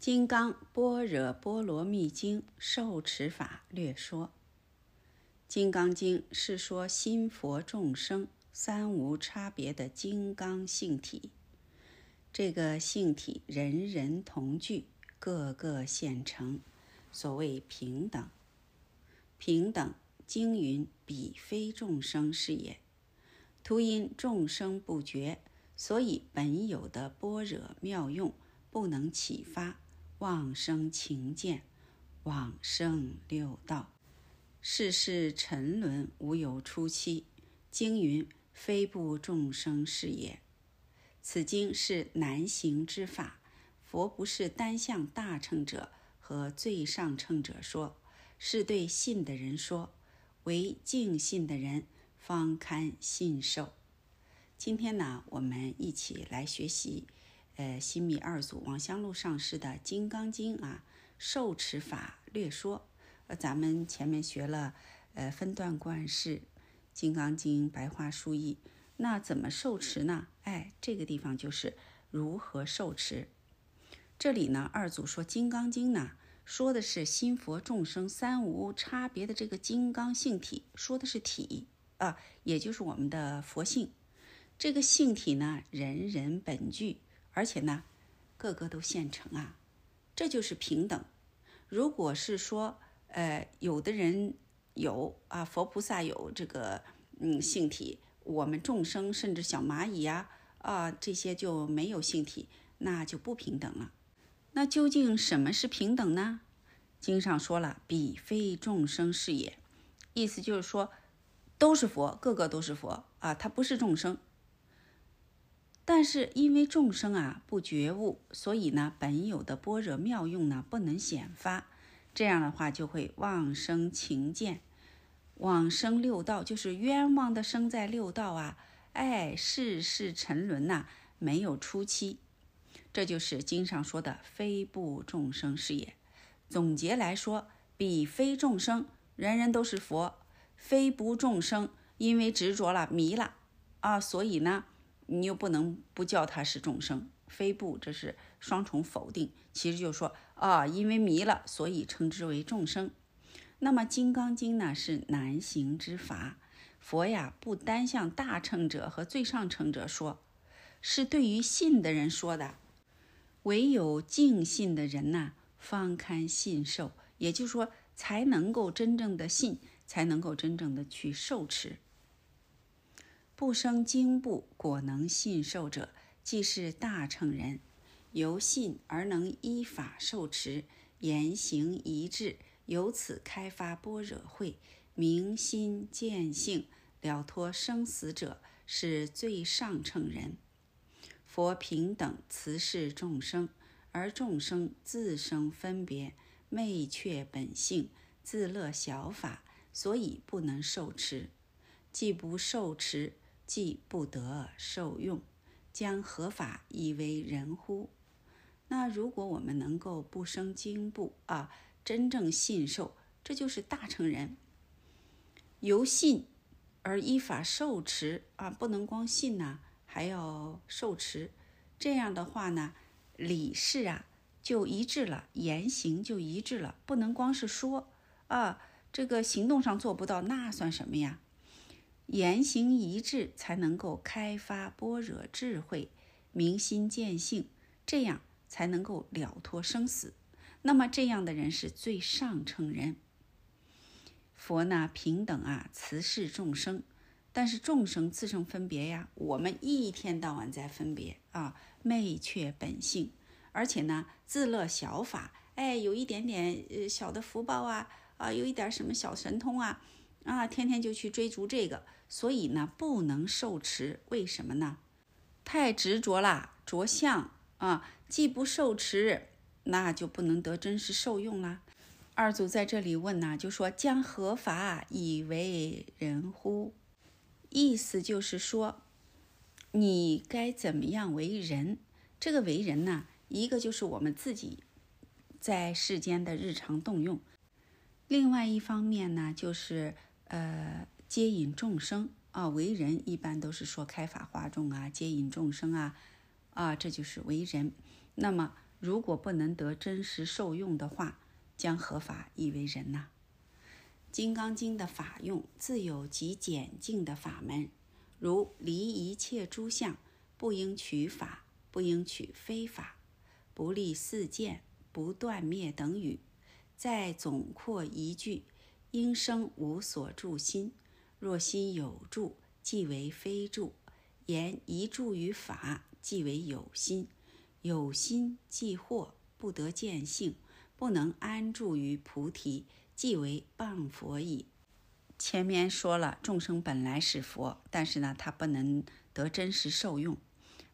金刚般若波罗蜜经受持法略说，《金刚经》是说心佛众生三无差别的金刚性体，这个性体人人同具，个个现成，所谓平等。平等，经云彼非众生是也。徒因众生不觉，所以本有的般若妙用不能启发。往生情见，往生六道，世事沉沦，无有出期。经云：“非不众生是也。”此经是难行之法。佛不是单向大乘者和最上乘者说，是对信的人说，唯敬信的人方堪信受。今天呢，我们一起来学习。呃，新密二祖王香露上师的《金刚经》啊，受持法略说。呃，咱们前面学了，呃，分段观世，《金刚经》白话书译。那怎么受持呢？哎，这个地方就是如何受持。这里呢，二祖说《金刚经》呢，说的是心佛众生三无差别的这个金刚性体，说的是体啊，也就是我们的佛性。这个性体呢，人人本具。而且呢，个个都现成啊，这就是平等。如果是说，呃，有的人有啊，佛菩萨有这个嗯性体，我们众生甚至小蚂蚁呀啊这些就没有性体，那就不平等了。那究竟什么是平等呢？经上说了，彼非众生是也，意思就是说，都是佛，个个都是佛啊，他不是众生。但是因为众生啊不觉悟，所以呢本有的般若妙用呢不能显发，这样的话就会妄生情见，往生六道就是冤枉的生在六道啊！哎，世事沉沦呐，没有出期，这就是经上说的非不众生是也。总结来说，彼非众生，人人都是佛；非不众生，因为执着了迷了啊，所以呢。你又不能不叫他是众生，非不，这是双重否定。其实就说啊，因为迷了，所以称之为众生。那么《金刚经》呢是难行之法，佛呀不单向大乘者和最上乘者说，是对于信的人说的。唯有敬信的人呐，方堪信受，也就是说才能够真正的信，才能够真正的去受持。不生经部，果能信受者，即是大乘人。由信而能依法受持，言行一致，由此开发般若慧，明心见性，了脱生死者，是最上乘人。佛平等慈视众生，而众生自生分别，昧却本性，自乐小法，所以不能受持。既不受持。既不得受用，将何法以为人乎？那如果我们能够不生惊怖啊，真正信受，这就是大乘人。由信而依法受持啊，不能光信呐，还要受持。这样的话呢，理事啊就一致了，言行就一致了，不能光是说啊，这个行动上做不到，那算什么呀？言行一致，才能够开发般若智慧，明心见性，这样才能够了脱生死。那么这样的人是最上乘人。佛呢，平等啊，慈视众生，但是众生自生分别呀，我们一天到晚在分别啊，昧却本性，而且呢，自乐小法，哎，有一点点呃小的福报啊，啊，有一点什么小神通啊。啊，天天就去追逐这个，所以呢，不能受持。为什么呢？太执着了，着相啊！既不受持，那就不能得真实受用啦。二祖在这里问呢，就说将何法以为人乎？意思就是说，你该怎么样为人？这个为人呢，一个就是我们自己在世间的日常动用，另外一方面呢，就是。呃，接引众生啊，为人一般都是说开法化众啊，接引众生啊，啊，这就是为人。那么如果不能得真实受用的话，将何法以为人呢？《金刚经》的法用自有极简净的法门，如离一切诸相，不应取法，不应取非法，不立四见，不断灭等语。再总括一句：应生无所住心，若心有住，即为非住；言一住于法，即为有心。有心即惑，不得见性，不能安住于菩提，即为谤佛矣。前面说了，众生本来是佛，但是呢，他不能得真实受用。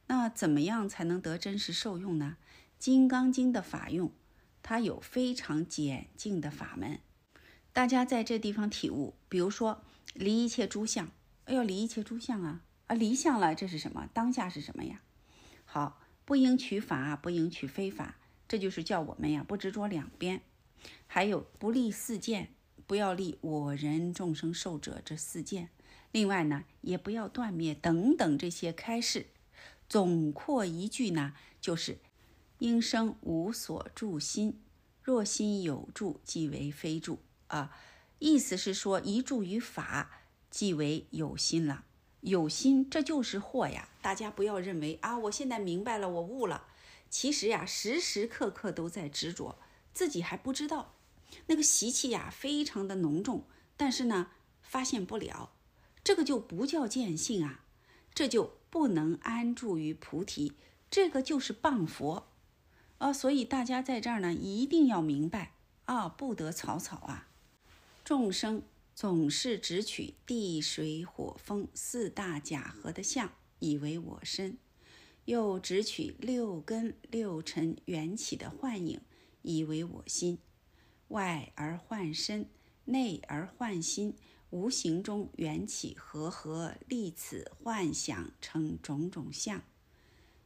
那怎么样才能得真实受用呢？《金刚经》的法用，它有非常简净的法门。大家在这地方体悟，比如说离一切诸相，要离一切诸相啊啊，离相了，这是什么？当下是什么呀？好。不应取法，不应取非法，这就是叫我们呀不执着两边。还有不立四见，不要立我人众生寿者这四见。另外呢，也不要断灭等等这些开示。总括一句呢，就是应生无所住心，若心有住，即为非住啊。意思是说，一住于法，即为有心了。有心，这就是惑呀！大家不要认为啊，我现在明白了，我悟了。其实呀，时时刻刻都在执着，自己还不知道。那个习气呀，非常的浓重，但是呢，发现不了。这个就不叫见性啊，这就不能安住于菩提，这个就是谤佛啊！所以大家在这儿呢，一定要明白啊，不得草草啊，众生。总是只取地水火风四大假合的相以为我身，又只取六根六尘缘起的幻影以为我心，外而幻身，内而幻心，无形中缘起和合，立此幻想成种种相，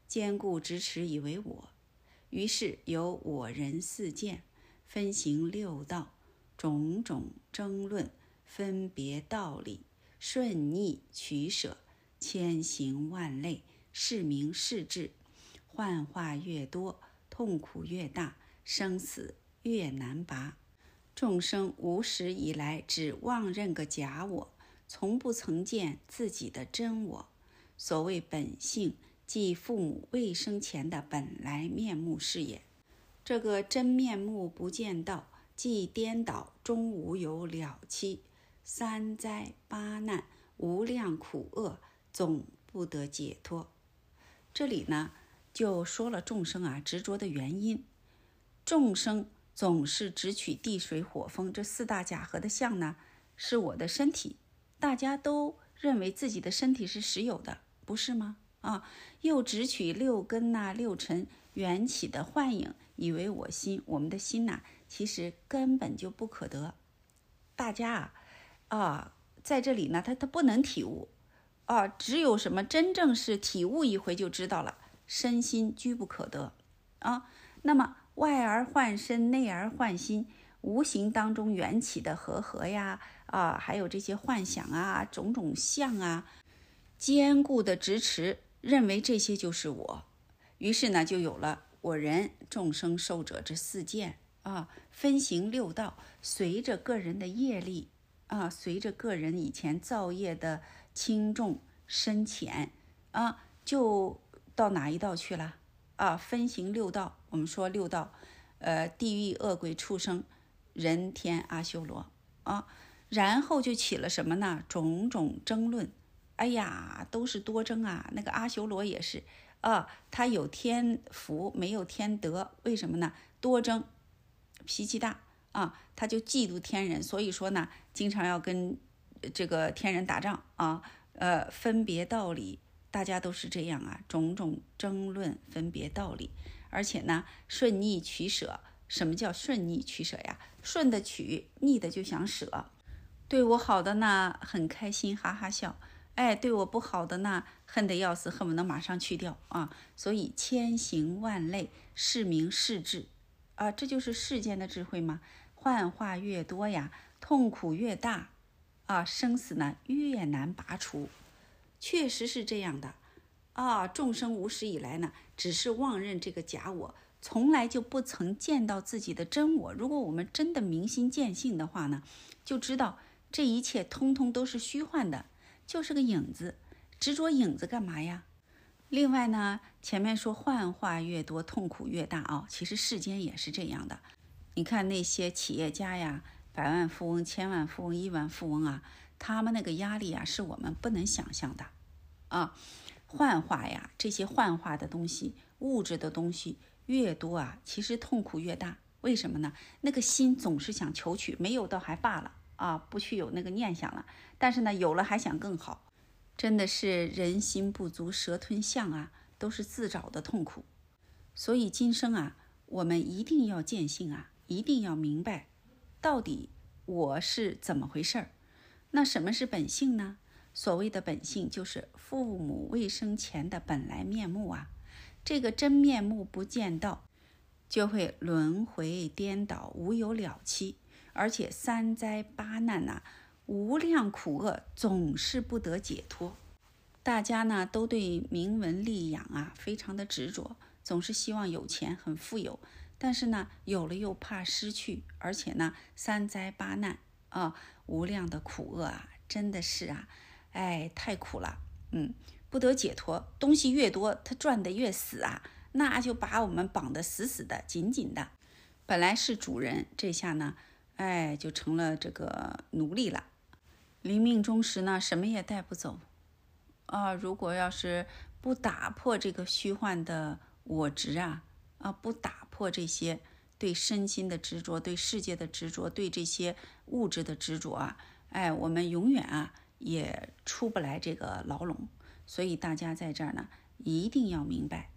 坚固执持以为我，于是有我人四见，分行六道，种种争论。分别道理，顺逆取舍，千行万类，是名是智。幻化越多，痛苦越大，生死越难拔。众生无始以来只妄认个假我，从不曾见自己的真我。所谓本性，即父母未生前的本来面目是也。这个真面目不见到，即颠倒，终无有了期。三灾八难，无量苦厄，总不得解脱。这里呢，就说了众生啊执着的原因。众生总是只取地水火风这四大假合的相呢，是我的身体。大家都认为自己的身体是实有的，不是吗？啊，又只取六根呐、六尘缘起的幻影，以为我心。我们的心呐，其实根本就不可得。大家啊。啊，在这里呢，他他不能体悟，啊，只有什么真正是体悟一回就知道了，身心居不可得，啊，那么外而幻身，内而幻心，无形当中缘起的和合呀，啊，还有这些幻想啊，种种相啊，坚固的执持，认为这些就是我，于是呢，就有了我人众生寿者这四件啊，分行六道，随着个人的业力。啊，随着个人以前造业的轻重深浅，啊，就到哪一道去了？啊，分行六道。我们说六道，呃，地狱、恶鬼、畜生、人天、阿修罗啊。然后就起了什么呢？种种争论。哎呀，都是多争啊。那个阿修罗也是啊，他有天福，没有天德，为什么呢？多争，脾气大。啊，他就嫉妒天人，所以说呢，经常要跟这个天人打仗啊。呃，分别道理，大家都是这样啊，种种争论，分别道理，而且呢，顺逆取舍。什么叫顺逆取舍呀？顺的取，逆的就想舍。对我好的呢，很开心，哈哈笑。哎，对我不好的呢，恨得要死，恨不得马上去掉啊。所以千行万类，是名是智啊，这就是世间的智慧吗？幻化越多呀，痛苦越大，啊，生死呢越难拔除，确实是这样的，啊，众生无始以来呢，只是妄认这个假我，从来就不曾见到自己的真我。如果我们真的明心见性的话呢，就知道这一切通通都是虚幻的，就是个影子。执着影子干嘛呀？另外呢，前面说幻化越多，痛苦越大啊。其实世间也是这样的。你看那些企业家呀，百万富翁、千万富翁、亿万富翁啊，他们那个压力啊，是我们不能想象的啊。幻化呀，这些幻化的东西、物质的东西越多啊，其实痛苦越大。为什么呢？那个心总是想求取，没有倒还罢了啊，不去有那个念想了。但是呢，有了还想更好。真的是人心不足蛇吞象啊，都是自找的痛苦。所以今生啊，我们一定要见性啊，一定要明白，到底我是怎么回事儿。那什么是本性呢？所谓的本性，就是父母未生前的本来面目啊。这个真面目不见到，就会轮回颠倒，无有了期，而且三灾八难呐。无量苦厄总是不得解脱，大家呢都对名闻利养啊非常的执着，总是希望有钱很富有，但是呢有了又怕失去，而且呢三灾八难啊无量的苦厄啊真的是啊，哎太苦了，嗯不得解脱，东西越多他赚的越死啊，那就把我们绑得死死的紧紧的，本来是主人，这下呢哎就成了这个奴隶了。临命终时呢，什么也带不走，啊！如果要是不打破这个虚幻的我执啊，啊，不打破这些对身心的执着、对世界的执着、对这些物质的执着啊，哎，我们永远啊也出不来这个牢笼。所以大家在这儿呢，一定要明白，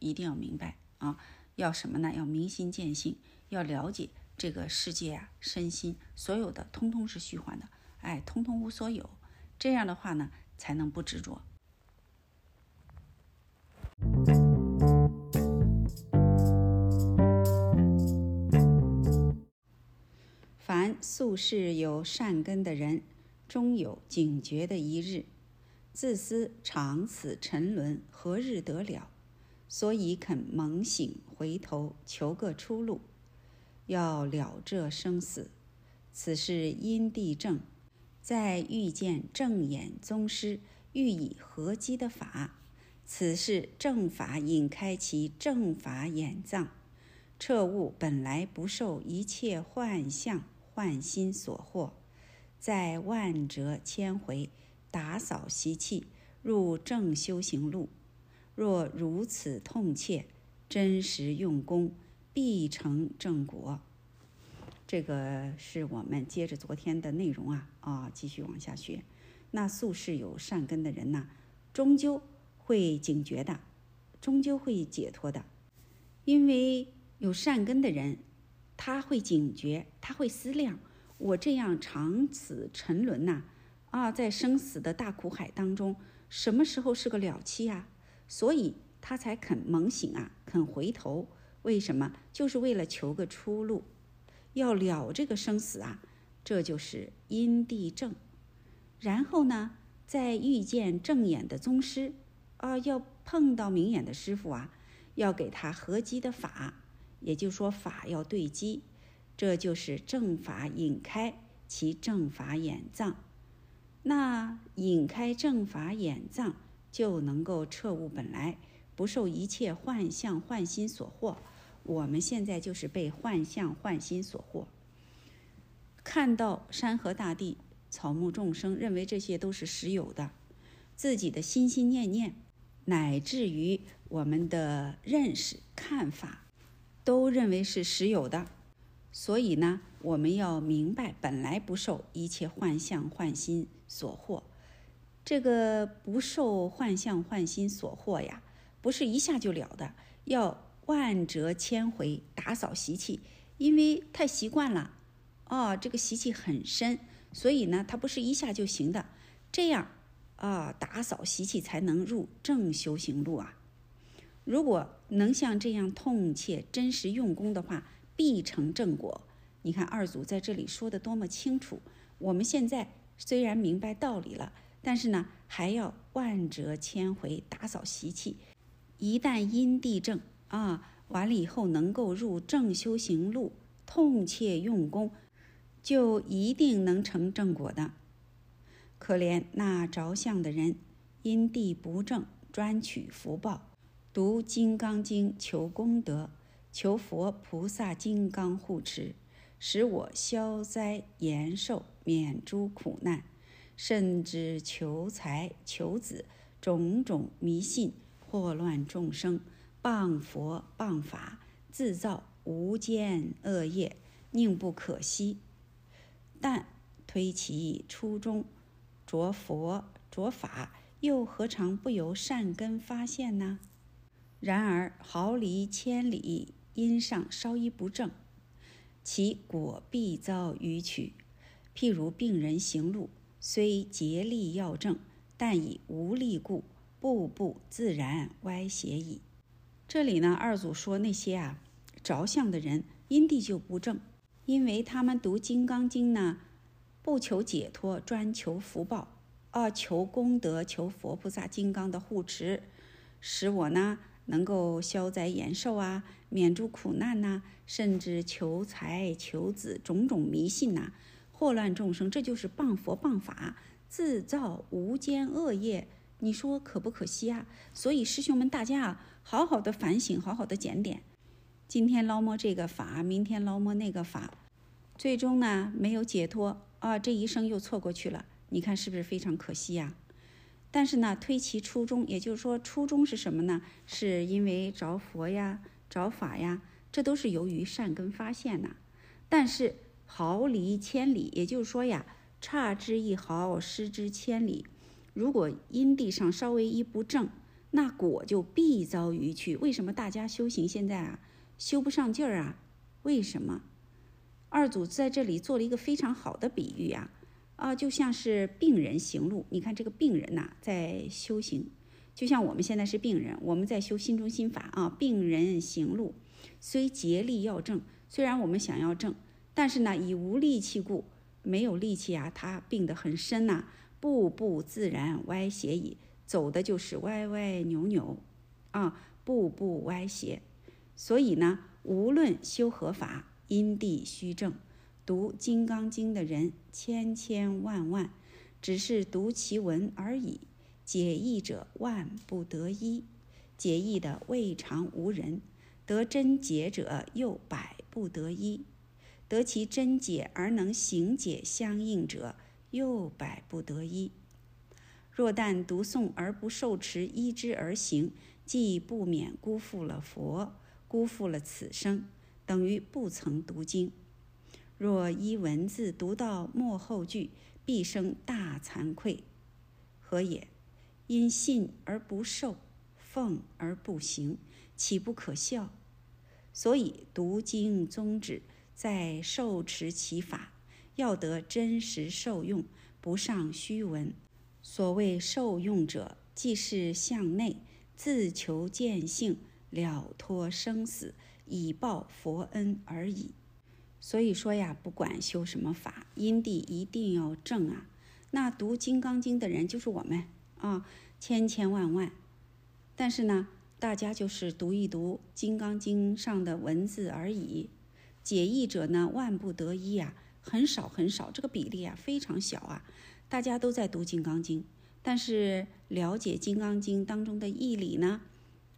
一定要明白啊！要什么呢？要明心见性，要了解这个世界啊，身心所有的通通是虚幻的。哎，通通无所有，这样的话呢，才能不执着。凡素世有善根的人，终有警觉的一日。自私长此沉沦，何日得了？所以肯猛醒，回头求个出路，要了这生死。此事因地正。再遇见正眼宗师，欲以合机的法，此是正法引开其正法眼藏，彻悟本来不受一切幻象幻心所惑，在万折千回打扫习气，入正修行路。若如此痛切，真实用功，必成正果。这个是我们接着昨天的内容啊啊，继续往下学。那素世有善根的人呢，终究会警觉的，终究会解脱的。因为有善根的人，他会警觉，他会思量：我这样长此沉沦呐，啊，在生死的大苦海当中，什么时候是个了期啊？所以他才肯猛醒啊，肯回头。为什么？就是为了求个出路。要了这个生死啊，这就是因地正。然后呢，再遇见正眼的宗师啊，要碰到明眼的师傅啊，要给他合机的法，也就说法要对机，这就是正法引开其正法眼藏。那引开正法眼藏，就能够彻悟本来，不受一切幻象幻心所惑。我们现在就是被幻象幻心所惑，看到山河大地、草木众生，认为这些都是实有的，自己的心心念念，乃至于我们的认识看法，都认为是实有的。所以呢，我们要明白，本来不受一切幻象幻心所惑。这个不受幻象幻心所惑呀，不是一下就了的，要。万折千回打扫习气，因为太习惯了，哦，这个习气很深，所以呢，它不是一下就行的。这样啊，打扫习气才能入正修行路啊。如果能像这样痛切、真实用功的话，必成正果。你看二祖在这里说的多么清楚。我们现在虽然明白道理了，但是呢，还要万折千回打扫习气。一旦因地正。啊，完了以后能够入正修行路，痛切用功，就一定能成正果的。可怜那着相的人，因地不正，专取福报，读《金刚经》求功德，求佛菩萨金刚护持，使我消灾延寿，免诸苦难，甚至求财求子，种种迷信，祸乱众生。谤佛谤法，自造无间恶业，宁不可惜？但推其初衷，着佛着法，又何尝不由善根发现呢？然而毫厘千里，因上稍一不正，其果必遭迂曲。譬如病人行路，虽竭力要正，但以无力故，步步自然歪斜矣。这里呢，二祖说那些啊着相的人因地就不正，因为他们读《金刚经》呢，不求解脱，专求福报，啊，求功德，求佛菩萨金刚的护持，使我呢能够消灾延寿啊，免诸苦难呐，甚至求财求子，种种迷信呐，祸乱众生，这就是谤佛谤法，自造无间恶业。你说可不可惜啊？所以师兄们，大家啊，好好的反省，好好的检点。今天捞摸这个法，明天捞摸那个法，最终呢没有解脱啊，这一生又错过去了。你看是不是非常可惜呀？但是呢，推其初衷，也就是说初衷是什么呢？是因为着佛呀、着法呀，这都是由于善根发现呐。但是毫厘千里，也就是说呀，差之一毫，失之千里。如果因地上稍微一不正，那果就必遭于去。为什么大家修行现在啊修不上劲儿啊？为什么？二祖在这里做了一个非常好的比喻啊啊，就像是病人行路。你看这个病人呐，在修行，就像我们现在是病人，我们在修心中心法啊。病人行路，虽竭力要正，虽然我们想要正，但是呢，以无力气故，没有力气啊，他病得很深呐。步步自然歪斜矣，走的就是歪歪扭扭，啊，步步歪斜。所以呢，无论修何法，因地须正。读《金刚经》的人千千万万，只是读其文而已。解义者万不得一，解义的未尝无人；得真解者又百不得一，得其真解而能行解相应者。又百不得一。若但读诵而不受持依之而行，即不免辜负了佛，辜负了此生，等于不曾读经。若依文字读到末后句，必生大惭愧。何也？因信而不受，奉而不行，岂不可笑？所以读经宗旨在受持其法。要得真实受用，不上虚文。所谓受用者，即是向内自求见性，了脱生死，以报佛恩而已。所以说呀，不管修什么法，因地一定要正啊。那读《金刚经》的人就是我们啊，千千万万。但是呢，大家就是读一读《金刚经》上的文字而已，解义者呢，万不得一呀。很少很少，这个比例啊非常小啊！大家都在读《金刚经》，但是了解《金刚经》当中的义理呢，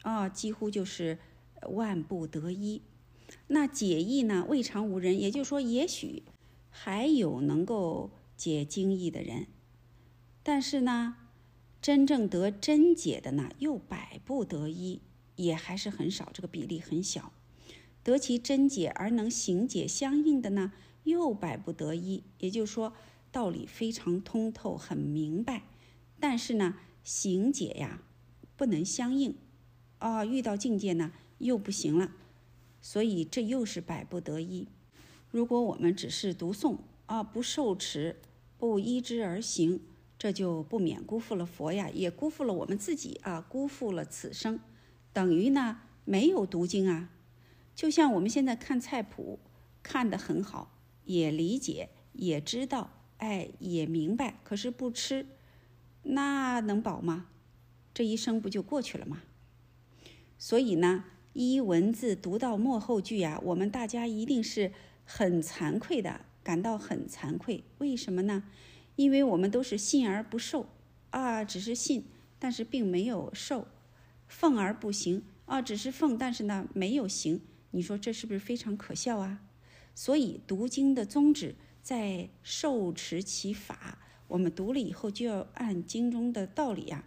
啊，几乎就是万不得一。那解义呢，未尝无人，也就是说，也许还有能够解经义的人，但是呢，真正得真解的呢，又百不得一，也还是很少，这个比例很小。得其真解而能行解相应的呢？又百不得一，也就是说道理非常通透，很明白，但是呢，行解呀不能相应，啊，遇到境界呢又不行了，所以这又是百不得一。如果我们只是读诵啊，不受持，不依之而行，这就不免辜负了佛呀，也辜负了我们自己啊，辜负了此生，等于呢没有读经啊。就像我们现在看菜谱，看得很好。也理解，也知道，哎，也明白，可是不吃，那能饱吗？这一生不就过去了吗？所以呢，一文字读到末后句呀，我们大家一定是很惭愧的，感到很惭愧。为什么呢？因为我们都是信而不受啊，只是信，但是并没有受；奉而不行啊，只是奉，但是呢没有行。你说这是不是非常可笑啊？所以读经的宗旨在受持其法。我们读了以后就要按经中的道理呀，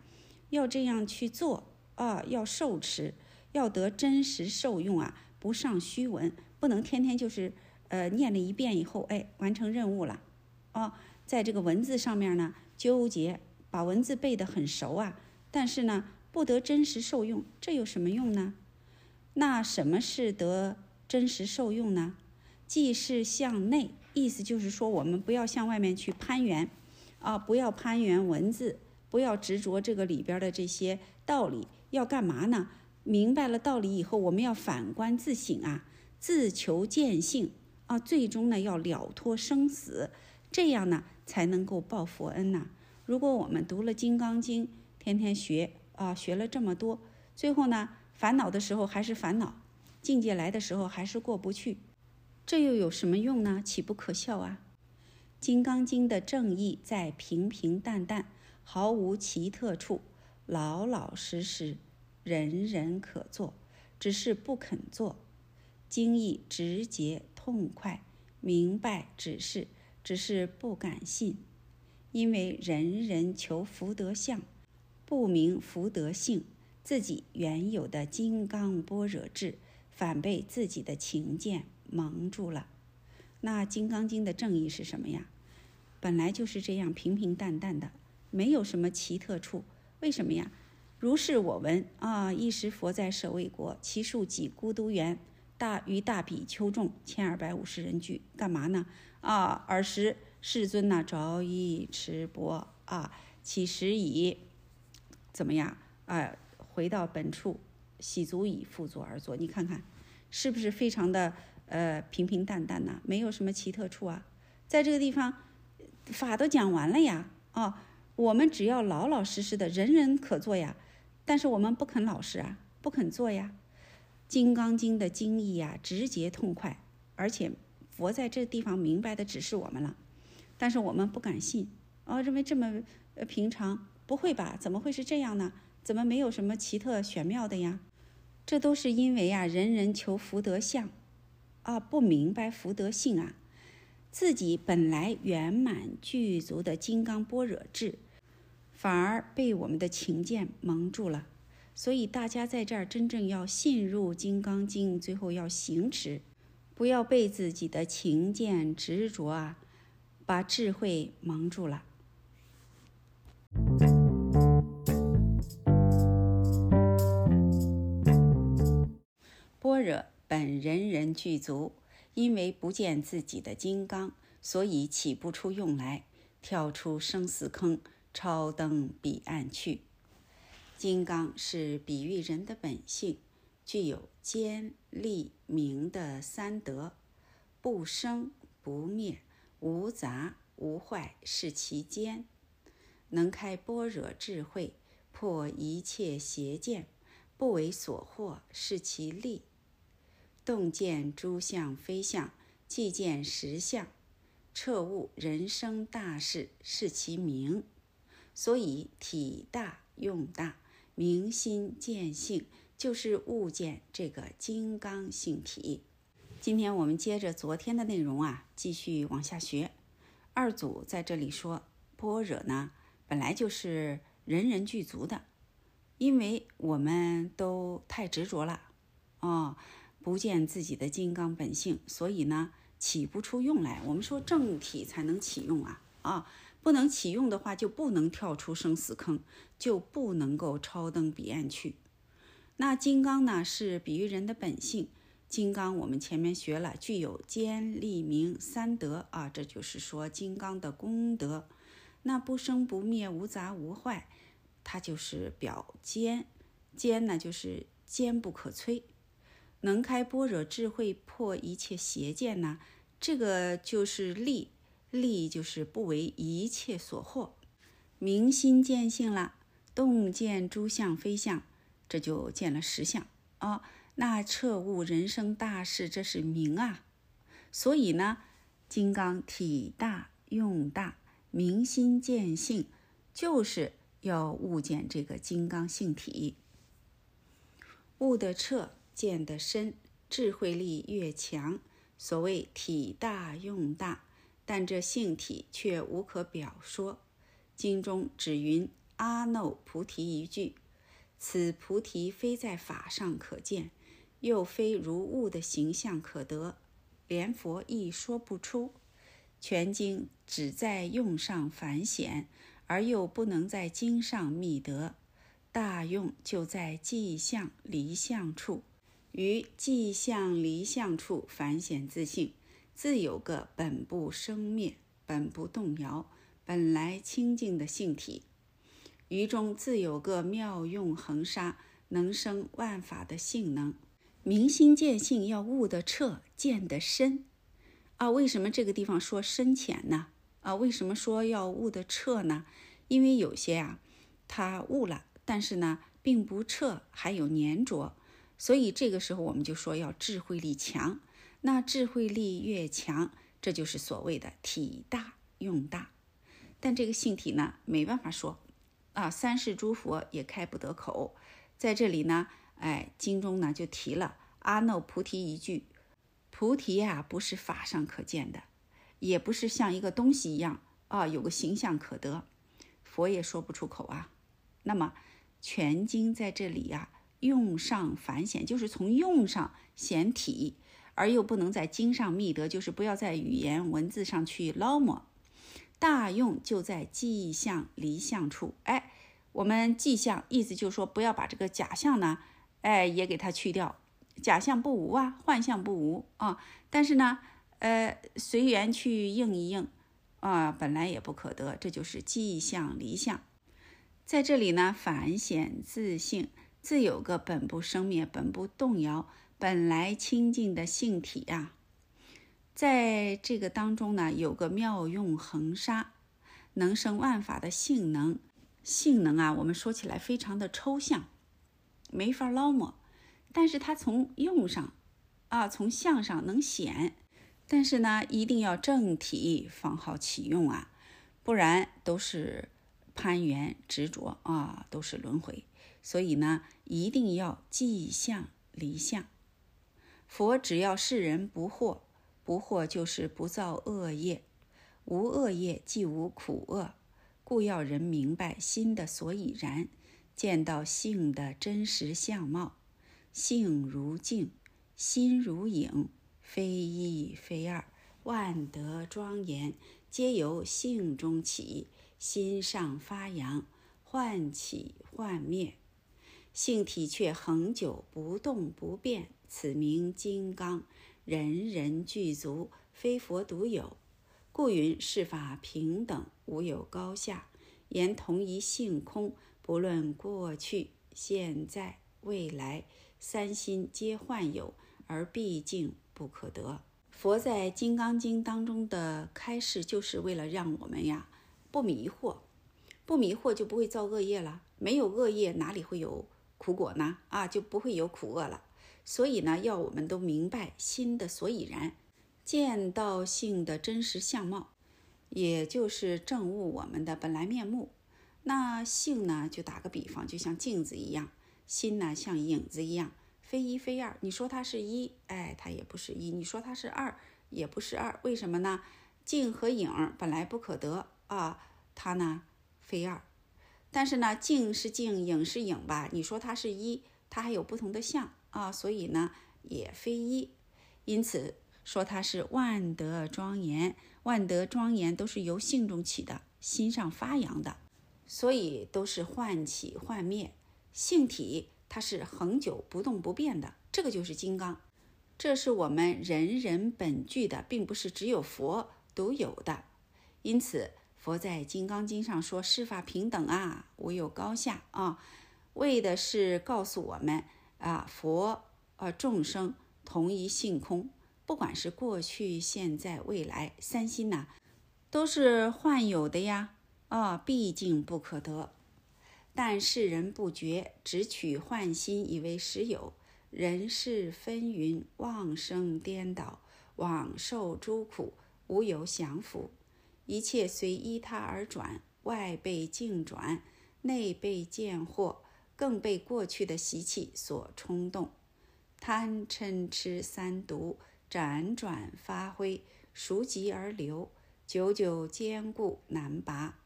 要这样去做啊，要受持，要得真实受用啊，不上虚文，不能天天就是呃念了一遍以后，哎，完成任务了，啊，在这个文字上面呢纠结，把文字背得很熟啊，但是呢不得真实受用，这有什么用呢？那什么是得真实受用呢？既是向内，意思就是说我们不要向外面去攀援。啊，不要攀援文字，不要执着这个里边的这些道理，要干嘛呢？明白了道理以后，我们要反观自省啊，自求见性啊，最终呢要了脱生死，这样呢才能够报佛恩呐。如果我们读了《金刚经》，天天学啊，学了这么多，最后呢烦恼的时候还是烦恼，境界来的时候还是过不去，这又有什么用呢？岂不可笑啊？《金刚经》的正义在平平淡淡，毫无奇特处，老老实实，人人可做，只是不肯做。经义直接痛快，明白指示，只是不敢信。因为人人求福德相，不明福德性，自己原有的金刚般若智，反被自己的情见蒙住了。那《金刚经》的正义是什么呀？本来就是这样平平淡淡的，没有什么奇特处。为什么呀？如是我闻啊！一时佛在舍卫国，其数几孤独园，大于大比丘众千二百五十人聚。干嘛呢？啊！尔时世尊呐，着衣持钵啊，起时已怎么样？啊，回到本处，洗足以复坐而坐。你看看，是不是非常的？呃，平平淡淡呐，没有什么奇特处啊，在这个地方，法都讲完了呀，啊，我们只要老老实实的，人人可做呀，但是我们不肯老实啊，不肯做呀。《金刚经》的经义呀，直接痛快，而且佛在这地方明白的指示我们了，但是我们不敢信，啊，认为这么呃平常，不会吧？怎么会是这样呢？怎么没有什么奇特玄妙的呀？这都是因为啊，人人求福德相。啊，不明白福德性啊，自己本来圆满具足的金刚般若智，反而被我们的情见蒙住了。所以大家在这儿真正要信入《金刚经》，最后要行持，不要被自己的情见执着啊，把智慧蒙住了。般若。本人人具足，因为不见自己的金刚，所以起不出用来，跳出生死坑，超登彼岸去。金刚是比喻人的本性，具有坚、立、明的三德，不生不灭，无杂无坏，是其坚；能开般若智慧，破一切邪见，不为所惑，是其力。洞见诸相非相，即见实相，彻悟人生大事，是其名。所以体大用大，明心见性，就是悟见这个金刚性体。今天我们接着昨天的内容啊，继续往下学。二祖在这里说，般若呢，本来就是人人具足的，因为我们都太执着了，哦。不见自己的金刚本性，所以呢起不出用来。我们说正体才能启用啊啊，不能启用的话，就不能跳出生死坑，就不能够超登彼岸去。那金刚呢，是比喻人的本性。金刚我们前面学了，具有坚、立、明三德啊，这就是说金刚的功德。那不生不灭、无杂无坏，它就是表坚。坚呢，就是坚不可摧。能开般若智慧，破一切邪见呢？这个就是利，利就是不为一切所惑，明心见性了，洞见诸相非相，这就见了实相啊。那彻悟人生大事，这是明啊。所以呢，金刚体大用大，明心见性，就是要悟见这个金刚性体。悟得彻，见得深，智慧力越强。所谓体大用大，但这性体却无可表说。经中只云阿耨菩提一句，此菩提非在法上可见，又非如物的形象可得，连佛亦说不出。全经只在用上繁显，而又不能在经上觅得。大用就在迹象离相处，于迹象离相处反显自性，自有个本不生灭、本不动摇、本来清净的性体。于中自有个妙用恒沙，能生万法的性能。明心见性要悟得彻，见得深。啊，为什么这个地方说深浅呢？啊，为什么说要悟得彻呢？因为有些啊，他悟了。但是呢，并不彻，还有粘着，所以这个时候我们就说要智慧力强。那智慧力越强，这就是所谓的体大用大。但这个性体呢，没办法说啊，三世诸佛也开不得口。在这里呢，哎，经中呢就提了阿耨菩提一句，菩提呀，不是法上可见的，也不是像一个东西一样啊，有个形象可得，佛也说不出口啊。那么。全经在这里呀，用上反显，就是从用上显体，而又不能在经上觅得，就是不要在语言文字上去捞摸。大用就在迹象离相处，哎，我们迹象意思就是说，不要把这个假象呢，哎，也给它去掉。假象不无啊，幻象不无啊，但是呢，呃，随缘去应一应啊，本来也不可得，这就是迹象离相。在这里呢，反显自性，自有个本不生灭、本不动摇、本来清净的性体啊。在这个当中呢，有个妙用恒沙，能生万法的性能。性能啊，我们说起来非常的抽象，没法捞摸。但是它从用上啊，从相上能显，但是呢，一定要正体方好启用啊，不然都是。攀缘执着啊，都是轮回，所以呢，一定要迹相离相。佛只要世人不惑，不惑就是不造恶业，无恶业即无苦厄，故要人明白心的所以然，见到性的真实相貌。性如镜，心如影，非一非二，万德庄严，皆由性中起。心上发扬，幻起幻灭，性体却恒久不动不变，此名金刚，人人具足，非佛独有。故云世法平等，无有高下，言同一性空，不论过去、现在、未来，三心皆幻有，而毕竟不可得。佛在《金刚经》当中的开示，就是为了让我们呀。不迷惑，不迷惑就不会造恶业了。没有恶业，哪里会有苦果呢？啊，就不会有苦厄了。所以呢，要我们都明白心的所以然，见到性的真实相貌，也就是证悟我们的本来面目。那性呢，就打个比方，就像镜子一样；心呢，像影子一样，非一非二。你说它是一，哎，它也不是一；你说它是二，也不是二。为什么呢？镜和影本来不可得。啊，它呢非二，但是呢镜是镜，影是影吧？你说它是一，它还有不同的相啊，所以呢也非一。因此说它是万德庄严，万德庄严都是由性中起的，心上发扬的，所以都是幻起幻灭。性体它是恒久不动不变的，这个就是金刚，这是我们人人本具的，并不是只有佛独有的。因此。佛在《金刚经》上说：“世法平等啊，无有高下啊，为的是告诉我们啊，佛啊众生同一性空，不管是过去、现在、未来，三心呐，都是幻有的呀啊，毕竟不可得。但世人不觉，只取幻心以为实有，人事纷纭，妄生颠倒，枉受诸苦，无有降伏。一切随依他而转，外被境转，内被见惑，更被过去的习气所冲动，贪嗔痴三毒辗转发挥，熟极而流，久久坚固难拔，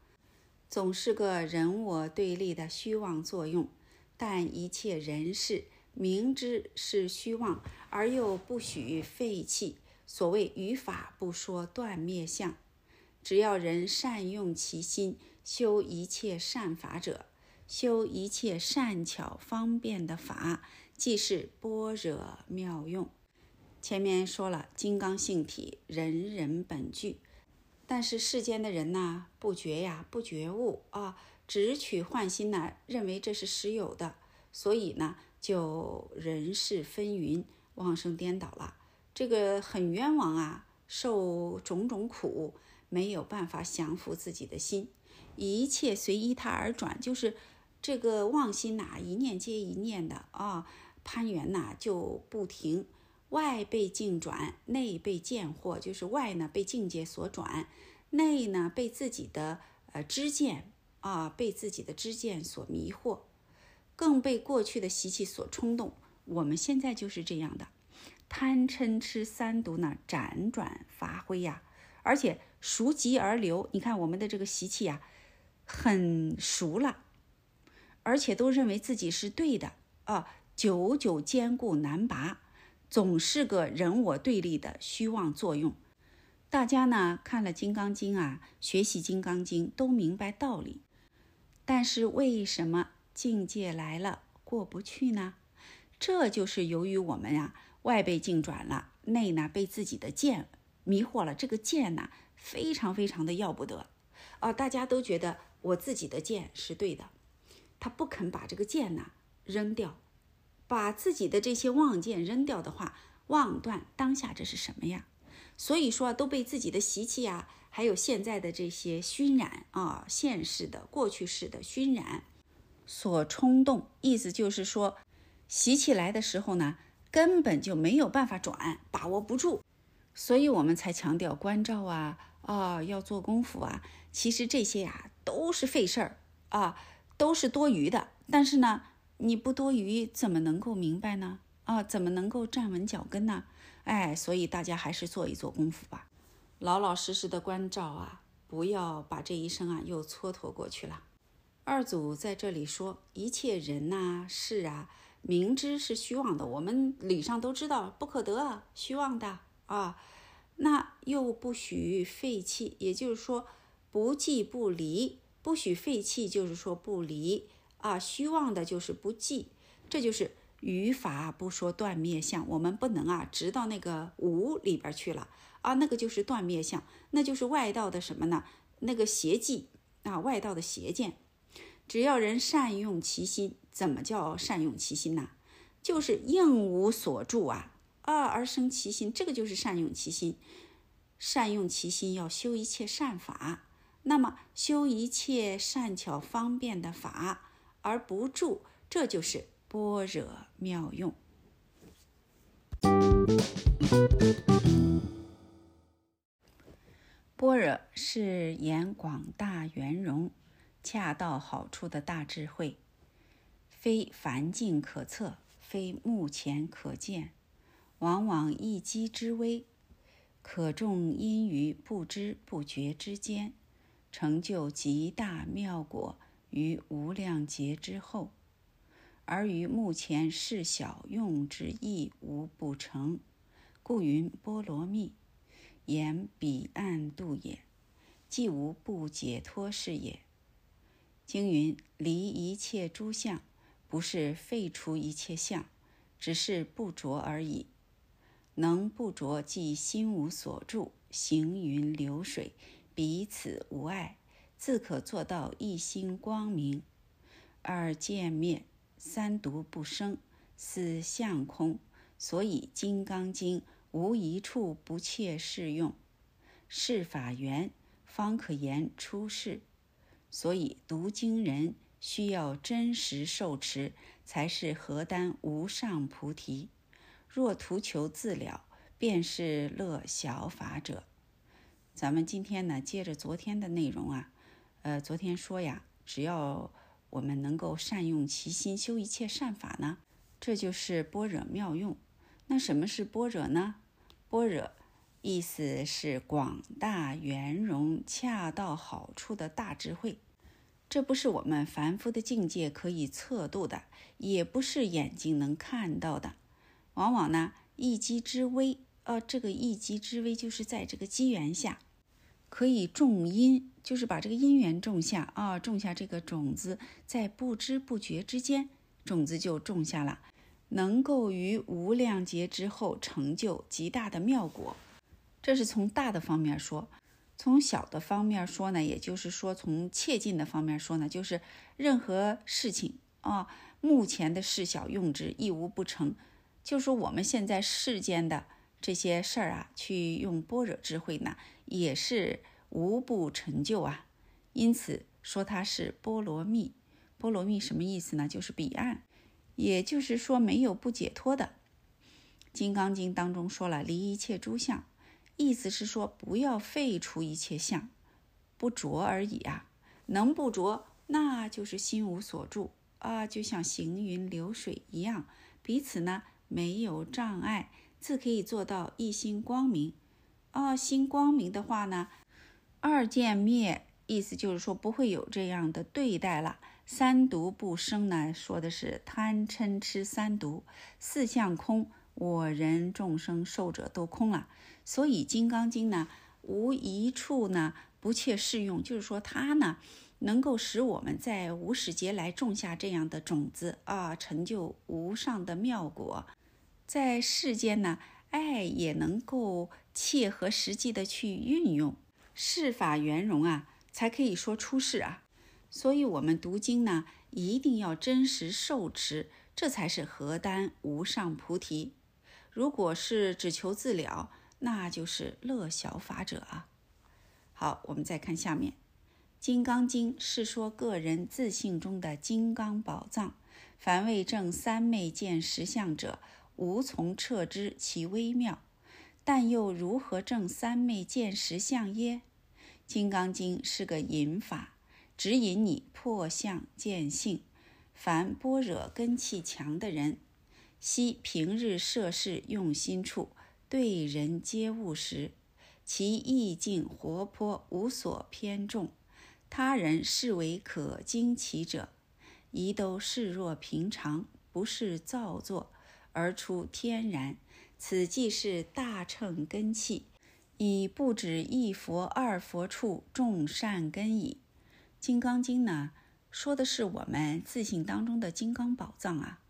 总是个人我对立的虚妄作用。但一切人事明知是虚妄，而又不许废弃。所谓语法不说断灭相。只要人善用其心，修一切善法者，修一切善巧方便的法，即是般若妙用。前面说了，金刚性体，人人本具，但是世间的人呢，不觉呀，不觉悟啊，只取幻心呢，认为这是实有的，所以呢，就人事纷纭，妄生颠倒了，这个很冤枉啊，受种种苦。没有办法降服自己的心，一切随依他而转，就是这个妄心呐，一念接一念的啊，攀缘呐就不停。外被境转，内被见惑，就是外呢被境界所转，内呢被自己的呃知见啊，被自己的知见所迷惑，更被过去的习气所冲动。我们现在就是这样的，贪嗔痴三毒呢辗转发挥呀。而且熟极而流，你看我们的这个习气啊，很熟了，而且都认为自己是对的啊，久久坚固难拔，总是个人我对立的虚妄作用。大家呢看了《金刚经》啊，学习《金刚经》都明白道理，但是为什么境界来了过不去呢？这就是由于我们呀，外被境转了，内呢被自己的见。迷惑了这个剑呐，非常非常的要不得，啊，大家都觉得我自己的剑是对的，他不肯把这个剑呐扔掉，把自己的这些妄剑扔掉的话，妄断当下这是什么呀？所以说都被自己的习气啊，还有现在的这些熏染啊，现世的、过去式的熏染所冲动，意思就是说，习气来的时候呢，根本就没有办法转，把握不住。所以我们才强调关照啊啊，要做功夫啊。其实这些呀都是费事儿啊，都是多余的。但是呢，你不多余，怎么能够明白呢？啊，怎么能够站稳脚跟呢？哎，所以大家还是做一做功夫吧，老老实实的关照啊，不要把这一生啊又蹉跎过去了。二祖在这里说，一切人呐、事啊，明知是虚妄的，我们理上都知道不可得啊，虚妄的。啊，那又不许废弃，也就是说不记不离，不许废弃，就是说不离啊。虚妄的就是不记，这就是语法不说断灭相。我们不能啊，直到那个无里边去了啊，那个就是断灭相，那就是外道的什么呢？那个邪计啊，外道的邪见。只要人善用其心，怎么叫善用其心呢？就是应无所住啊。啊，而生其心，这个就是善用其心。善用其心，要修一切善法。那么修一切善巧方便的法而不住，这就是般若妙用。般若是言广大圆融、恰到好处的大智慧，非凡境可测，非目前可见。往往一击之微，可众因于不知不觉之间，成就极大妙果于无量劫之后，而于目前事小用之亦无不成，故云波罗蜜，言彼岸度也，既无不解脱事也。经云离一切诸相，不是废除一切相，只是不着而已。能不着，即心无所住，行云流水，彼此无碍，自可做到一心光明。二见灭，三毒不生，四相空。所以《金刚经》无一处不切适用，是法缘方可言出世。所以读经人需要真实受持，才是何丹无上菩提。若图求自了，便是乐小法者。咱们今天呢，接着昨天的内容啊，呃，昨天说呀，只要我们能够善用其心，修一切善法呢，这就是般若妙用。那什么是般若呢？般若意思是广大圆融、恰到好处的大智慧。这不是我们凡夫的境界可以测度的，也不是眼睛能看到的。往往呢，一机之微，呃，这个一机之微就是在这个机缘下，可以种因，就是把这个因缘种下啊，种下这个种子，在不知不觉之间，种子就种下了，能够于无量劫之后成就极大的妙果。这是从大的方面说，从小的方面说呢，也就是说从切近的方面说呢，就是任何事情啊，目前的事小用之，亦无不成。就说我们现在世间的这些事儿啊，去用般若智慧呢，也是无不成就啊。因此说它是波罗蜜。波罗蜜什么意思呢？就是彼岸，也就是说没有不解脱的。《金刚经》当中说了离一切诸相，意思是说不要废除一切相，不着而已啊。能不着，那就是心无所住啊，就像行云流水一样，彼此呢。没有障碍，自可以做到一心光明。二，心光明的话呢，二见灭，意思就是说不会有这样的对待了。三毒不生呢，说的是贪嗔痴三毒。四相空，我人众生寿者都空了。所以《金刚经》呢，无一处呢不切适用，就是说它呢。能够使我们在无始劫来种下这样的种子啊，成就无上的妙果。在世间呢，爱也能够切合实际的去运用，世法圆融啊，才可以说出世啊。所以，我们读经呢，一定要真实受持，这才是何丹无上菩提。如果是只求自了，那就是乐小法者啊。好，我们再看下面。《金刚经》是说个人自信中的金刚宝藏，凡未正三昧见实相者，无从测知其微妙。但又如何证三昧见实相耶？《金刚经》是个引法，指引你破相见性。凡般若根气强的人，悉平日涉世用心处，对人接物时，其意境活泼，无所偏重。他人视为可惊奇者，宜都视若平常，不是造作而出天然。此即是大乘根器，以不止一佛二佛处众善根矣。《金刚经》呢，说的是我们自信当中的金刚宝藏啊。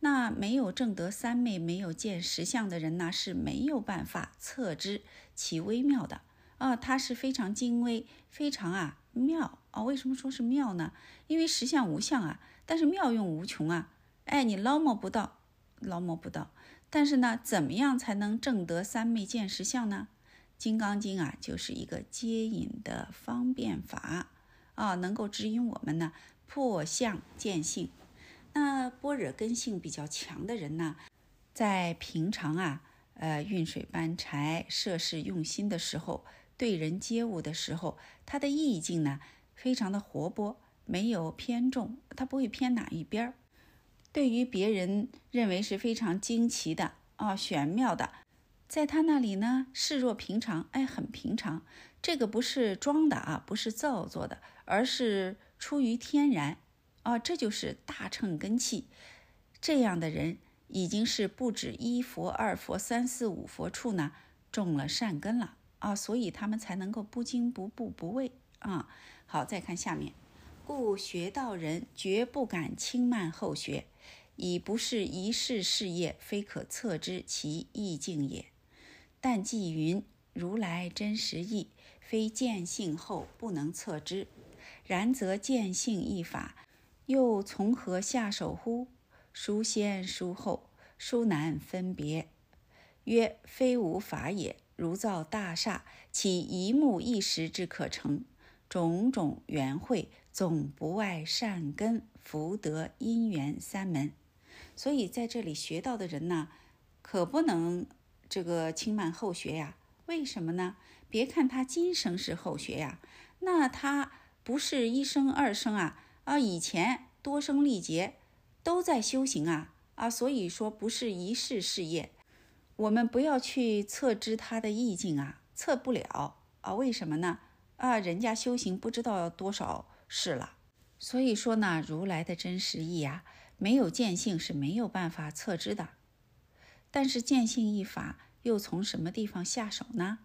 那没有正得三昧、没有见实相的人呢，是没有办法测知其微妙的啊。它是非常精微，非常啊。妙啊！为什么说是妙呢？因为实相无相啊，但是妙用无穷啊！哎，你捞摸不到，劳模不到。但是呢，怎么样才能证得三昧见实相呢？《金刚经》啊，就是一个接引的方便法啊，能够指引我们呢破相见性。那般若根性比较强的人呢，在平常啊，呃，运水搬柴、涉世用心的时候。对人接物的时候，他的意境呢非常的活泼，没有偏重，他不会偏哪一边儿。对于别人认为是非常惊奇的啊、玄妙的，在他那里呢视若平常，哎，很平常。这个不是装的啊，不是造作的，而是出于天然啊，这就是大乘根器。这样的人已经是不止一佛、二佛、三四五佛处呢种了善根了。啊，所以他们才能够不惊不怖不畏啊。好，再看下面，故学道人绝不敢轻慢后学，以不是一世事业，非可测知其意境也。但既云如来真实意，非见性后不能测知，然则见性一法，又从何下手乎？孰先孰后？孰难分别？曰：非无法也。如造大厦，岂一木一石之可成？种种缘会，总不外善根、福德、因缘三门。所以在这里学到的人呢，可不能这个轻慢后学呀。为什么呢？别看他今生是后学呀，那他不是一生二生啊啊！以前多生历劫都在修行啊啊！所以说不是一世事业。我们不要去测知他的意境啊，测不了啊。为什么呢？啊，人家修行不知道多少是了。所以说呢，如来的真实意啊。没有见性是没有办法测知的，但是见性一法又从什么地方下手呢？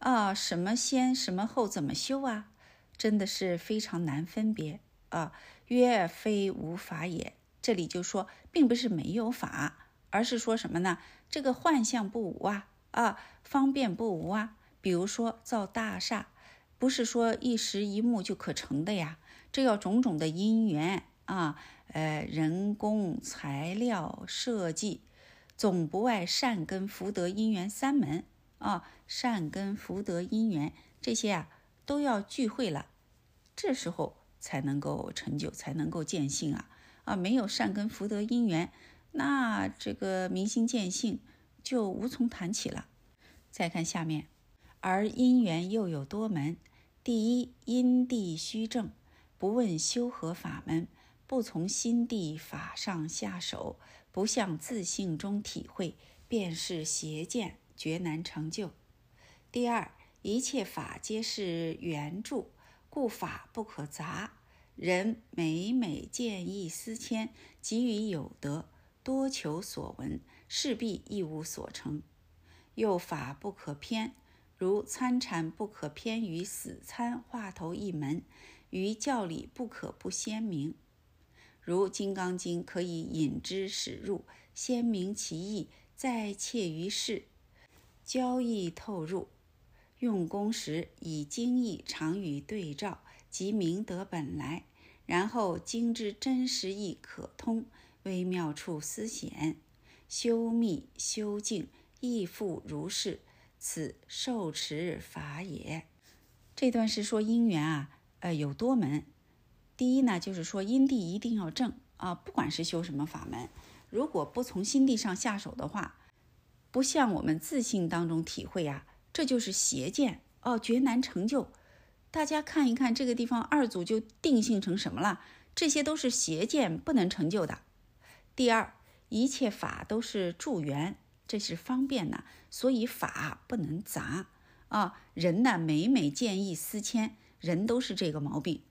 啊，什么先什么后怎么修啊？真的是非常难分别啊！曰非无法也。这里就说，并不是没有法，而是说什么呢？这个幻象不无啊，啊，方便不无啊。比如说造大厦，不是说一时一目就可成的呀，这要种种的因缘啊。呃，人工、材料、设计，总不外善根、福德、因缘三门啊。善根、福德、因缘这些啊，都要聚会了，这时候才能够成就，才能够见性啊啊！没有善根、福德、因缘，那这个明心见性就无从谈起了。再看下面，而因缘又有多门。第一，因地虚正，不问修何法门。不从心地法上下手，不向自性中体会，便是邪见，绝难成就。第二，一切法皆是缘著，故法不可杂。人每每见异思迁，急于有德，多求所闻，势必一无所成。又法不可偏，如参禅不可偏于死参话头一门，于教理不可不鲜明。如《金刚经》可以引之使入，先明其意，再切于事，交易透入。用功时以经义常与对照，即明得本来。然后经之真实意可通，微妙处思显。修密修静亦复如是，此受持法也。这段是说因缘啊，呃，有多门。第一呢，就是说因地一定要正啊，不管是修什么法门，如果不从心地上下手的话，不像我们自信当中体会呀，这就是邪见哦，绝难成就。大家看一看这个地方，二祖就定性成什么了？这些都是邪见，不能成就的。第二，一切法都是助缘，这是方便呢，所以法不能杂啊。人呢，每每见异思迁，人都是这个毛病。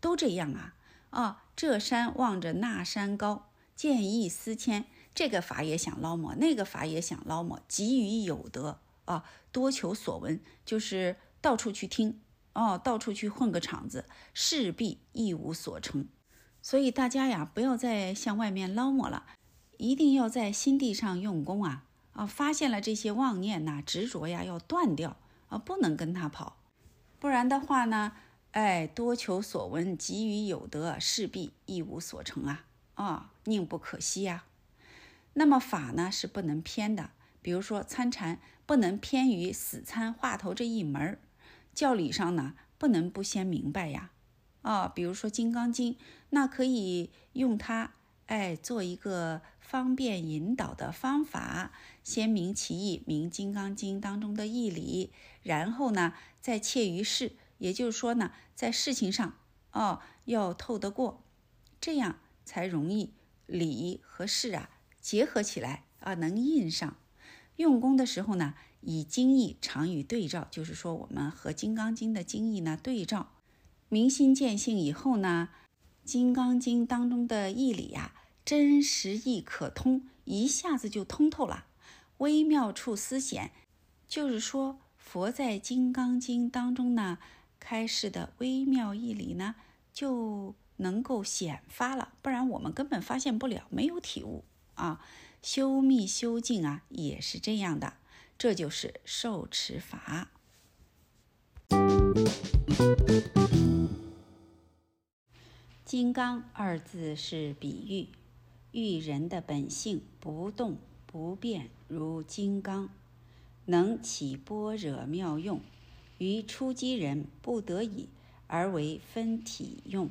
都这样啊啊！这山望着那山高，见异思迁，这个法也想捞摸，那个法也想捞摸，急于有得啊，多求所闻，就是到处去听哦，到处去混个场子，势必一无所成。所以大家呀，不要再向外面捞摸了，一定要在心地上用功啊啊！发现了这些妄念呐、执着呀，要断掉啊，不能跟他跑，不然的话呢？哎，多求所闻，急于有得，势必一无所成啊！啊，宁不可惜呀。那么法呢是不能偏的，比如说参禅不能偏于死参话头这一门儿，教理上呢不能不先明白呀。啊，比如说《金刚经》，那可以用它哎做一个方便引导的方法，先明其意，明《金刚经》当中的义理，然后呢再切于事。也就是说呢，在事情上哦要透得过，这样才容易理和事啊结合起来啊能印上。用功的时候呢，以经义常与对照，就是说我们和《金刚经》的经义呢对照，明心见性以后呢，《金刚经》当中的义理呀真实意可通，一下子就通透了。微妙处思显，就是说佛在《金刚经》当中呢。开示的微妙义理呢，就能够显发了，不然我们根本发现不了，没有体悟啊。修密修静啊，也是这样的，这就是受持法。金刚二字是比喻，喻人的本性不动不变，如金刚，能起般若妙用。于初机人不得已而为分体用，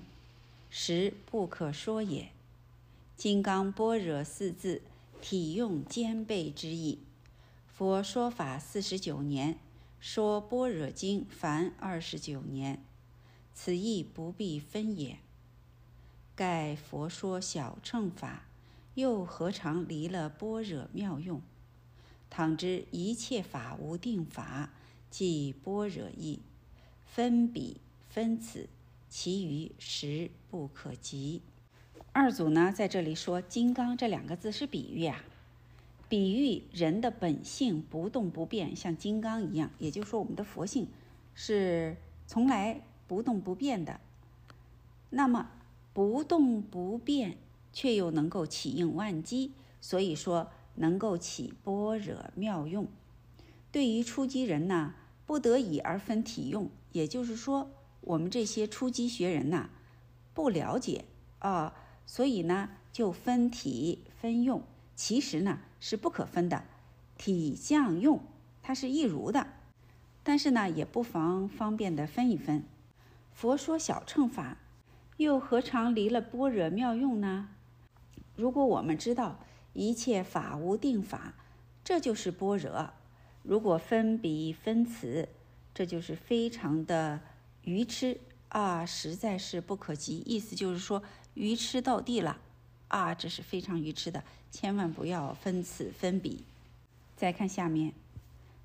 实不可说也。金刚般若四字，体用兼备之意。佛说法四十九年，说般若经凡二十九年，此意不必分也。盖佛说小乘法，又何尝离了般若妙用？倘知一切法无定法，即般若意，分彼分此，其余实不可及。二祖呢，在这里说“金刚”这两个字是比喻啊，比喻人的本性不动不变，像金刚一样。也就是说，我们的佛性是从来不动不变的。那么，不动不变却又能够起应万机，所以说能够起般若妙用。对于初级人呢，不得已而分体用，也就是说，我们这些初级学人呐，不了解啊。所以呢，就分体分用，其实呢是不可分的，体相用它是一如的，但是呢也不妨方便的分一分。佛说小乘法，又何尝离了般若妙用呢？如果我们知道一切法无定法，这就是般若；如果分彼分此，这就是非常的愚痴啊，实在是不可及。意思就是说。愚痴到地了，啊，这是非常愚痴的，千万不要分此分彼。再看下面，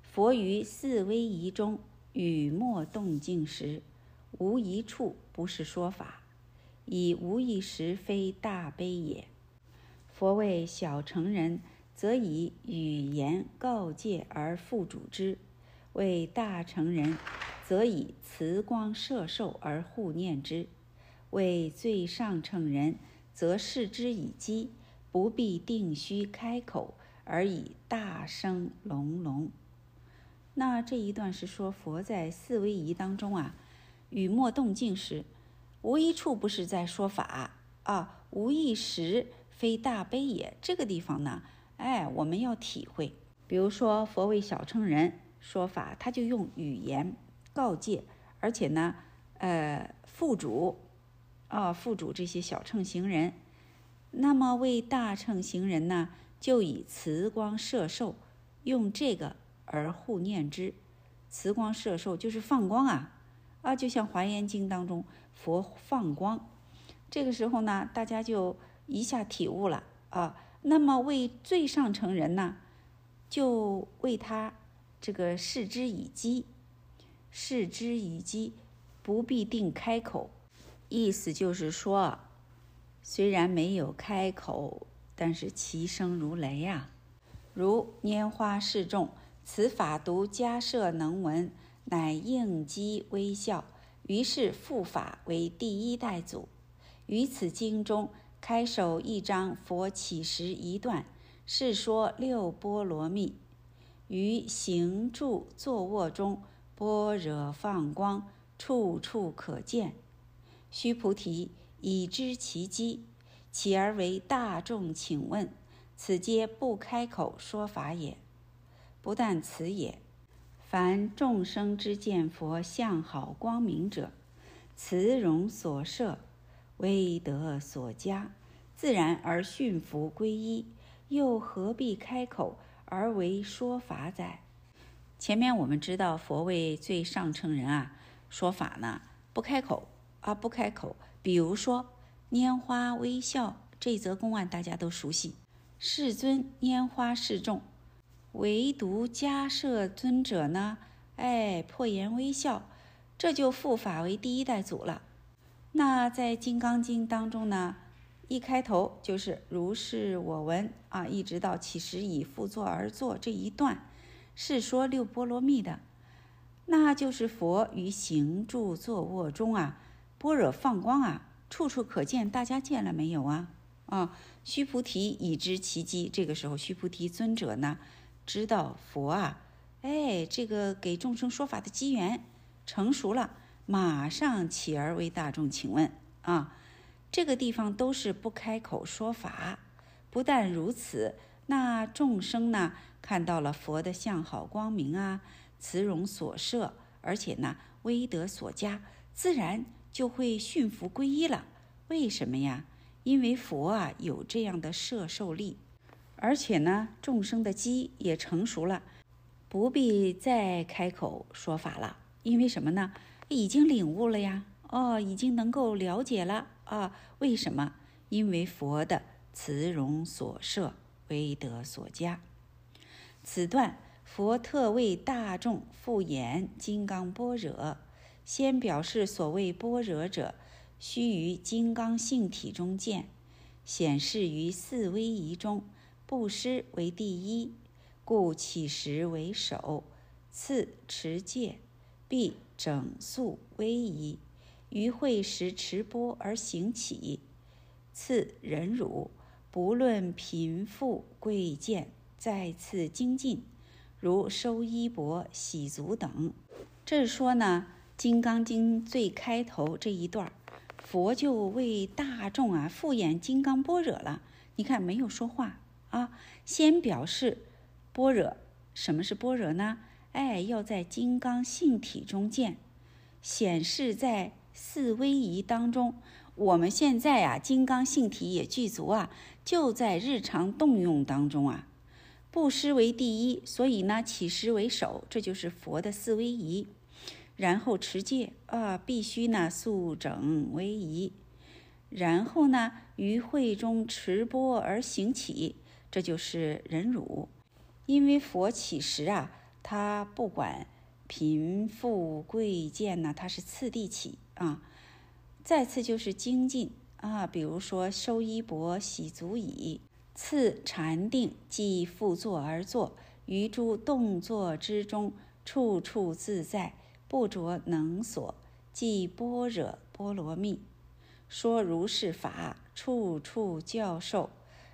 佛于四威仪中语默动静时，无一处不是说法，以无一时非大悲也。佛为小乘人，则以语言告诫而复主之；为大乘人，则以慈光摄受而护念之。为最上乘人，则视之以机，不必定须开口，而以大声隆隆。那这一段是说佛在四威仪当中啊，语默动静时，无一处不是在说法啊，无一时非大悲也。这个地方呢，哎，我们要体会。比如说佛为小乘人说法，他就用语言告诫，而且呢，呃，副主。啊，附主这些小乘行人，那么为大乘行人呢，就以慈光摄受，用这个而护念之。慈光摄受就是放光啊，啊，就像《华严经》当中佛放光，这个时候呢，大家就一下体悟了啊。那么为最上乘人呢，就为他这个视之以机，视之以机，不必定开口。意思就是说，虽然没有开口，但是其声如雷呀。如拈花示众，此法独迦摄能闻，乃应机微笑。于是复法为第一代祖。于此经中，开首一章佛起时一段，是说六波罗蜜。于行住坐卧中，般若放光，处处可见。须菩提，已知其机，起而为大众请问，此皆不开口说法也。不但此也，凡众生之见佛相好光明者，慈容所摄，威德所加，自然而驯服归依，又何必开口而为说法哉？前面我们知道，佛为最上乘人啊，说法呢不开口。啊不开口，比如说拈花微笑这则公案，大家都熟悉。世尊拈花示众，唯独迦摄尊者呢，哎，破颜微笑，这就复法为第一代祖了。那在《金刚经》当中呢，一开头就是如是我闻啊，一直到起时以复坐而坐这一段，是说六波罗蜜的，那就是佛于行住坐卧中啊。般若放光啊，处处可见。大家见了没有啊？啊，须菩提已知其机。这个时候，须菩提尊者呢，知道佛啊，哎，这个给众生说法的机缘成熟了，马上起而为大众请问啊。这个地方都是不开口说法。不但如此，那众生呢，看到了佛的相好光明啊，慈容所摄，而且呢，威德所加，自然。就会驯服皈依了，为什么呀？因为佛啊有这样的摄受力，而且呢，众生的机也成熟了，不必再开口说法了。因为什么呢？已经领悟了呀，哦，已经能够了解了啊。为什么？因为佛的慈容所摄，威德所加。此段佛特为大众复演金刚般若，先表示所谓般若者，须于金刚性体中见，显示于四威仪中，布施为第一，故起食为首，次持戒。必整肃威仪，于会时持钵而行起。次忍辱，不论贫富贵贱，再次精进，如收衣钵、洗足等。这是说呢，《金刚经》最开头这一段，佛就为大众啊复演金刚般若了。你看，没有说话啊，先表示般若。什么是般若呢？哎，要在金刚性体中见，显示在四威仪当中。我们现在啊，金刚性体也具足啊，就在日常动用当中啊。布施为第一，所以呢，起施为首，这就是佛的四威仪。然后持戒啊，必须呢肃整威仪。然后呢，于会中持钵而行起，这就是忍辱。因为佛起时啊。他不管贫富贵贱呢，他是次第起啊。再次就是精进啊，比如说收衣钵、洗足矣。次禅定，即复坐而坐，于诸动作之中，处处自在，不着能所，即般若波罗蜜。说如是法，处处教授，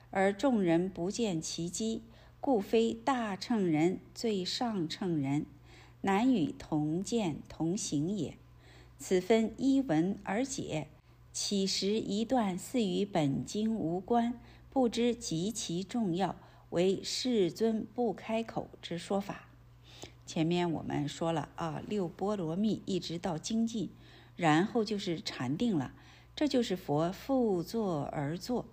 而众人不见其机。故非大乘人最上乘人，难与同见同行也。此分一文而解，岂时一段似与本经无关，不知极其重要，为世尊不开口之说法。前面我们说了啊，六波罗蜜一直到精进，然后就是禅定了。这就是佛复坐而坐，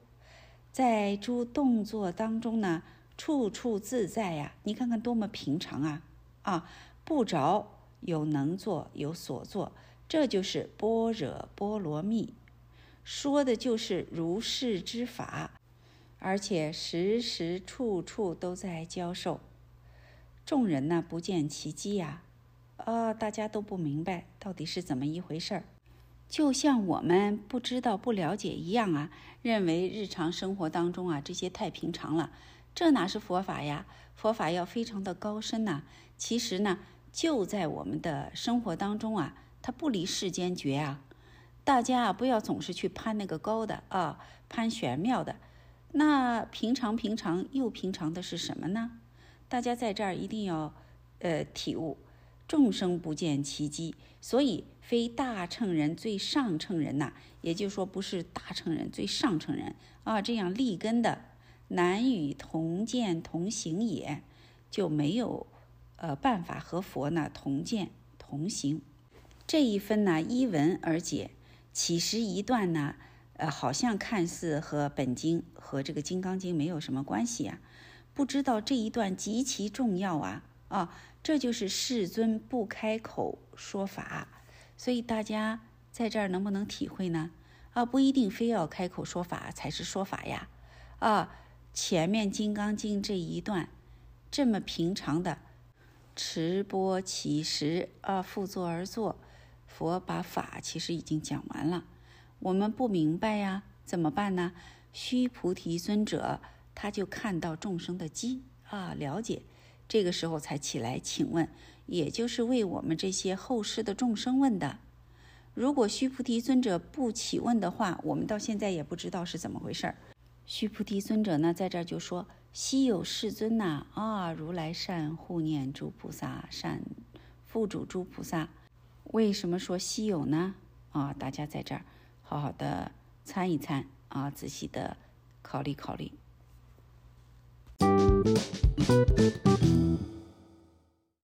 在诸动作当中呢。处处自在呀，你看看多么平常啊！啊，不着有能做有所做，这就是般若波罗蜜，说的就是如是之法，而且时时处处都在教授。众人呢不见其机呀，啊，大家都不明白到底是怎么一回事儿，就像我们不知道不了解一样啊，认为日常生活当中啊这些太平常了。这哪是佛法呀？佛法要非常的高深呐。其实呢，就在我们的生活当中啊，它不离世间绝啊。大家啊，不要总是去攀那个高的啊，攀玄妙的。那平常平常又平常的是什么呢？大家在这儿一定要呃体悟，众生不见其机，所以非大乘人最上乘人呐，也就是说不是大乘人最上乘人啊，这样立根的。难与同见同行也，就没有呃办法和佛呢同见同行。这一分呢依文而解，其实一段呢，呃好像看似和本经和这个《金刚经》没有什么关系啊。不知道这一段极其重要啊啊！这就是世尊不开口说法，所以大家在这儿能不能体会呢？啊，不一定非要开口说法才是说法呀，啊。前面《金刚经》这一段，这么平常的持钵起食啊，复坐而坐，佛把法其实已经讲完了。我们不明白呀，怎么办呢？须菩提尊者他就看到众生的机啊，了解，这个时候才起来请问，也就是为我们这些后世的众生问的。如果须菩提尊者不起问的话，我们到现在也不知道是怎么回事儿。须菩提尊者呢，在这儿就说：“稀有世尊呐，啊，如来善护念诸菩萨，善护主诸菩萨。为什么说稀有呢？啊，大家在这儿好好的参一参啊，仔细的考虑考虑。”